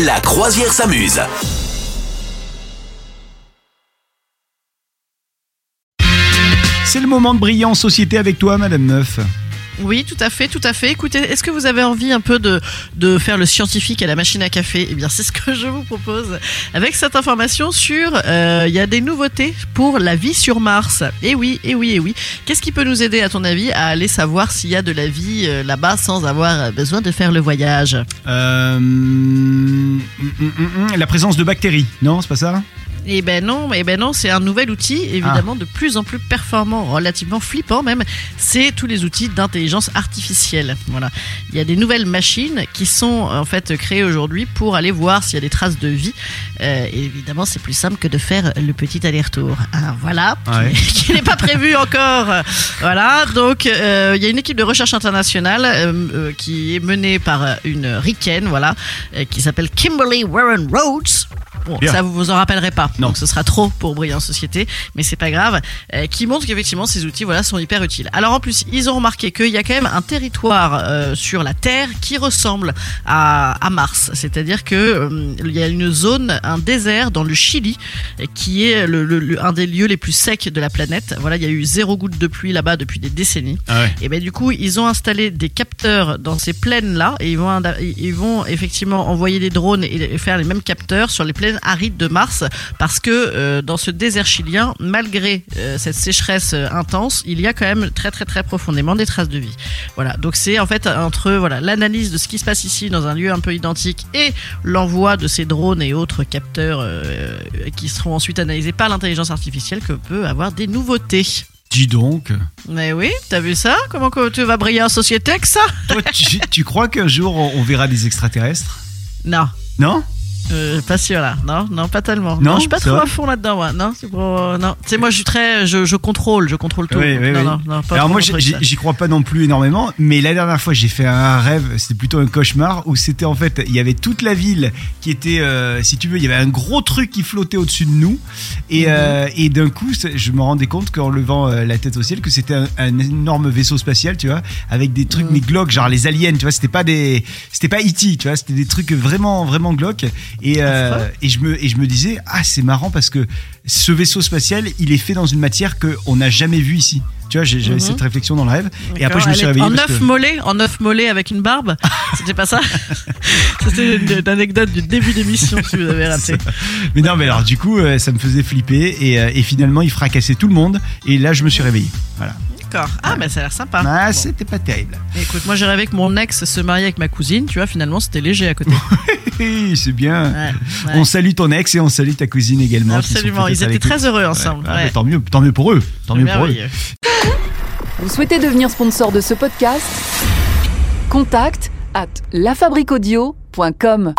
La croisière s'amuse. C'est le moment de briller en société avec toi, Madame Neuf. Oui, tout à fait, tout à fait. Écoutez, est-ce que vous avez envie un peu de, faire le scientifique à la machine à café? Eh bien, c'est ce que je vous propose. Avec cette information sur, euh, il y a des nouveautés pour la vie sur Mars. Et oui, et oui, et oui. Qu'est-ce qui peut nous aider, à ton avis, à aller savoir s'il y a de la vie euh, là-bas sans avoir besoin de faire le voyage? Euh, hum, hum, hum, la présence de bactéries, non, c'est pas ça? Eh ben non, eh ben non, c'est un nouvel outil, évidemment, de plus en plus performant, relativement flippant même. C'est tous les outils d'intelligence artificielle. Voilà, il y a des nouvelles machines qui sont en fait créées aujourd'hui pour aller voir s'il y a des traces de vie. Euh, et évidemment, c'est plus simple que de faire le petit aller-retour. Ah, voilà, Ouais. qui n'est pas prévu encore. Voilà, donc euh, il y a une équipe de recherche internationale euh, qui est menée par une ricaine, voilà, qui s'appelle Kimberly Warren Rhodes. Bon, Bien. ça vous vous en rappellerez pas. Non. Donc ce sera trop pour briller en société, mais c'est pas grave. Euh, qui montre qu'effectivement ces outils voilà sont hyper utiles. Alors en plus ils ont remarqué qu'il y a quand même un territoire euh, sur la Terre qui ressemble à, à Mars, c'est-à-dire que euh, il y a une zone, un désert dans le Chili euh, qui est le, le- le- un des lieux les plus secs de la planète. Voilà, il y a eu zéro goutte de pluie là-bas depuis des décennies. Ah ouais. Et ben du coup, ils ont installé des capteurs dans ces plaines là et ils vont ils vont effectivement envoyer des drones et faire les mêmes capteurs sur les plaines arides de Mars parce que euh, dans ce désert chilien, malgré euh, cette sécheresse euh, intense, il y a quand même très très très profondément des traces de vie. Voilà, donc c'est en fait entre voilà l'analyse de ce qui se passe ici dans un lieu un peu identique et l'envoi de ces drones et autres capteurs euh, qui seront ensuite analysés par l'intelligence artificielle que peut avoir des nouveautés. Dis donc. Mais oui, t'as vu ça? Comment que tu vas briller en société avec ça? Toi, tu, tu crois qu'un jour on verra des extraterrestres? Non, Non? Euh, pas sûr là. Non, non, pas tellement. Non, je suis pas trop à fond là-dedans, moi. Non, c'est pour. euh, non, tu sais, moi, je suis très. Je, je contrôle, je contrôle tout. Oui, oui, non, oui. non, non, pas Alors moi, j'y- crois pas non plus énormément, mais la dernière fois, j'ai fait un rêve, c'était plutôt un cauchemar, où c'était en fait, il y avait toute la ville qui était, euh, si tu veux, il y avait un gros truc qui flottait au-dessus de nous, et, Mhm. euh, et d'un coup, je me rendais compte qu'en levant la tête au ciel, que c'était un, un énorme vaisseau spatial, tu vois, avec des trucs Mhm. mais glauques, genre les aliens, tu vois, c'était pas des, c'était pas E.T., tu vois, c'était des trucs vraiment, vraiment glauques, et, euh, et je me, et je me disais, ah, c'est marrant parce que ce vaisseau spatial, il est fait dans une matière qu'on n'a jamais vue ici. Tu vois, j'avais Mhm. cette réflexion dans le rêve. Et après, je me suis réveillé. En neuf que- mollets, en neuf mollets avec une barbe. C'était pas ça C'était une, une anecdote du début d'émission si vous avez raté. Mais non, mais alors, du coup, euh, ça me faisait flipper. Et, euh, et finalement, il fracassait tout le monde. Et là, je me suis réveillé. Voilà. D'accord. Ah, bah ça a l'air sympa. Ah, Bon. c'était pas terrible. Écoute, moi j'ai rêvé que mon ex se mariait avec ma cousine, tu vois, finalement c'était léger à côté. Hé, c'est bien. Ouais, ouais. On salue ton ex et on salue ta cousine également. qui sont Absolument, peut-être ils étaient très heureux Ouais. ensemble. Ah, bah, tant mieux, tant mieux pour eux. Tant mieux pour eux. Merveilleux. Vous souhaitez devenir sponsor de ce podcast? Contact à lafabriquaudio.com.